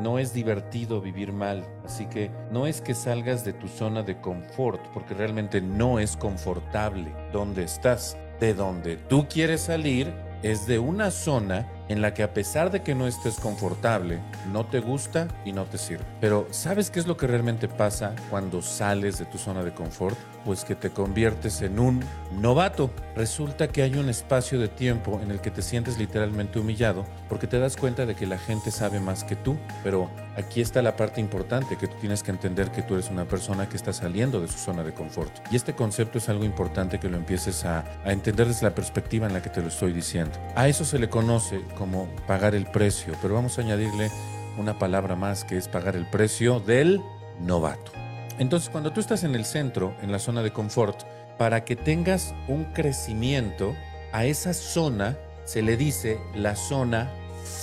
no es divertido vivir mal. Así que no es que salgas de tu zona de confort, porque realmente no es confortable donde estás. De donde tú quieres salir es de una zona en la que a pesar de que no estés confortable, no te gusta y no te sirve. Pero ¿sabes qué es lo que realmente pasa cuando sales de tu zona de confort? Pues que te conviertes en un novato. Resulta que hay un espacio de tiempo en el que te sientes literalmente humillado porque te das cuenta de que la gente sabe más que tú. Pero aquí está la parte importante, que tú tienes que entender que tú eres una persona que está saliendo de su zona de confort. Y este concepto es algo importante que lo empieces a, a entender desde la perspectiva en la que te lo estoy diciendo. A eso se le conoce como pagar el precio, pero vamos a añadirle una palabra más que es pagar el precio del novato. Entonces, cuando tú estás en el centro, en la zona de confort, para que tengas un crecimiento, a esa zona se le dice la zona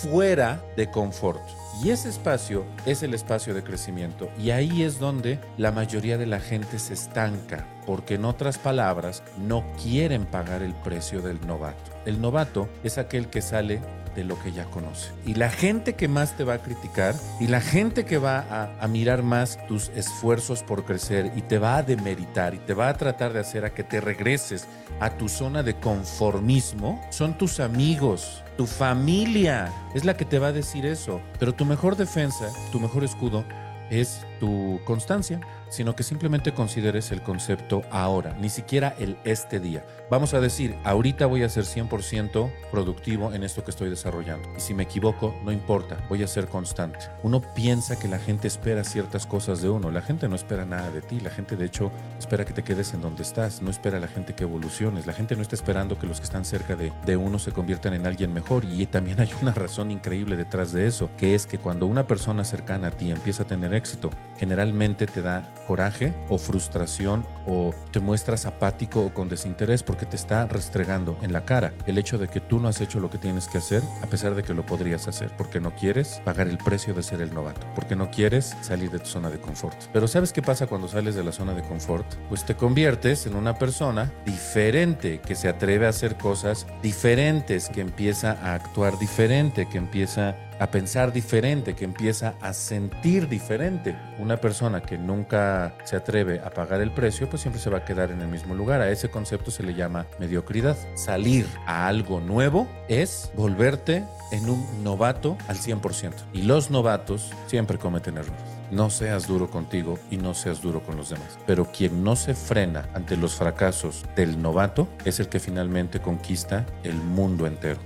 fuera de confort. Y ese espacio es el espacio de crecimiento. Y ahí es donde la mayoría de la gente se estanca, porque en otras palabras, no quieren pagar el precio del novato. El novato es aquel que sale de lo que ya conoce. Y la gente que más te va a criticar y la gente que va a, a, mirar más tus esfuerzos por crecer y te va a demeritar y te va a tratar de hacer a que te regreses a tu zona de conformismo son tus amigos, tu familia. Es la que te va a decir eso. Pero tu mejor defensa, tu mejor escudo es tu constancia, sino que simplemente consideres el concepto ahora, ni siquiera el este día. Vamos a decir, ahorita voy a ser 100% productivo en esto que estoy desarrollando. Y si me equivoco, no importa, voy a ser constante. Uno piensa que la gente espera ciertas cosas de uno, la gente no espera nada de ti, la gente de hecho espera que te quedes en donde estás, no espera a la gente que evoluciones, la gente no está esperando que los que están cerca de, de uno se conviertan en alguien mejor y también hay una razón increíble detrás de eso, que es que cuando una persona cercana a ti empieza a tener éxito, generalmente te da coraje o frustración o te muestras apático o con desinterés porque te está restregando en la cara el hecho de que tú no has hecho lo que tienes que hacer a pesar de que lo podrías hacer porque no quieres pagar el precio de ser el novato, porque no quieres salir de tu zona de confort. Pero ¿sabes qué pasa cuando sales de la zona de confort? Pues te conviertes en una persona diferente que se atreve a hacer cosas diferentes, que empieza a actuar diferente, que empieza a pensar diferente, que empieza a sentir diferente. Una persona que nunca se atreve a pagar el precio, pues siempre se va a quedar en el mismo lugar. A ese concepto se le llama mediocridad. Salir a algo nuevo es volverte en un novato al 100%. Y los novatos siempre cometen errores. No seas duro contigo y no seas duro con los demás. Pero quien no se frena ante los fracasos del novato es el que finalmente conquista el mundo entero.